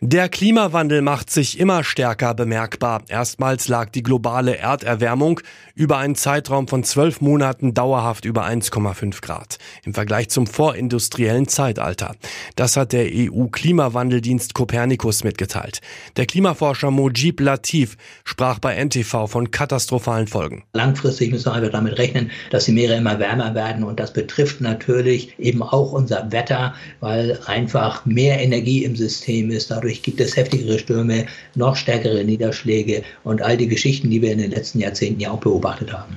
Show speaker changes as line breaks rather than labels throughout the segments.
Der Klimawandel macht sich immer stärker bemerkbar. Erstmals lag die globale Erderwärmung über einen Zeitraum von zwölf Monaten dauerhaft über 1,5 Grad im Vergleich zum vorindustriellen Zeitalter. Das hat der EU-Klimawandeldienst Copernicus mitgeteilt. Der Klimaforscher Mojib Latif sprach bei NTV von katastrophalen Folgen.
Langfristig müssen wir damit rechnen, dass die Meere immer wärmer werden und das betrifft natürlich eben auch unser Wetter, weil einfach mehr Energie im System ist. Dadurch Dadurch gibt es heftigere Stürme, noch stärkere Niederschläge und all die Geschichten, die wir in den letzten Jahrzehnten ja auch beobachtet haben.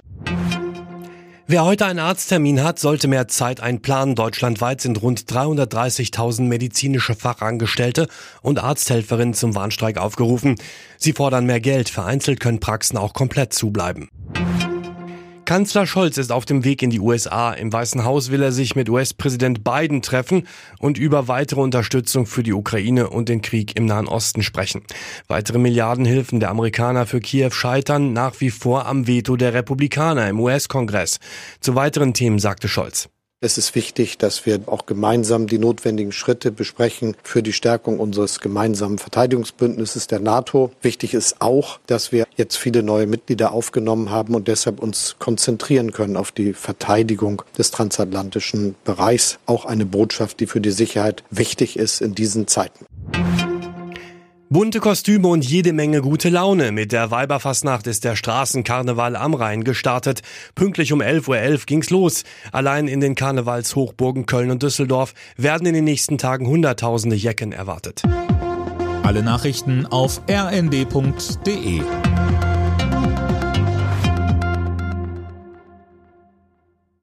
Wer heute einen Arzttermin hat, sollte mehr Zeit einplanen. Deutschlandweit sind rund 330.000 medizinische Fachangestellte und Arzthelferinnen zum Warnstreik aufgerufen. Sie fordern mehr Geld. Vereinzelt können Praxen auch komplett zubleiben. Kanzler Scholz ist auf dem Weg in die USA. Im Weißen Haus will er sich mit US-Präsident Biden treffen und über weitere Unterstützung für die Ukraine und den Krieg im Nahen Osten sprechen. Weitere Milliardenhilfen der Amerikaner für Kiew scheitern nach wie vor am Veto der Republikaner im US-Kongress. Zu weiteren Themen sagte Scholz.
Es ist wichtig, dass wir auch gemeinsam die notwendigen Schritte besprechen für die Stärkung unseres gemeinsamen Verteidigungsbündnisses der NATO. Wichtig ist auch, dass wir jetzt viele neue Mitglieder aufgenommen haben und deshalb uns konzentrieren können auf die Verteidigung des transatlantischen Bereichs. Auch eine Botschaft, die für die Sicherheit wichtig ist in diesen Zeiten.
Bunte Kostüme und jede Menge gute Laune. Mit der Weiberfastnacht ist der Straßenkarneval am Rhein gestartet. Pünktlich um 11.11 Uhr .11 ging's los. Allein in den Karnevalshochburgen Köln und Düsseldorf werden in den nächsten Tagen Hunderttausende Jecken erwartet.
Alle Nachrichten auf rnd.de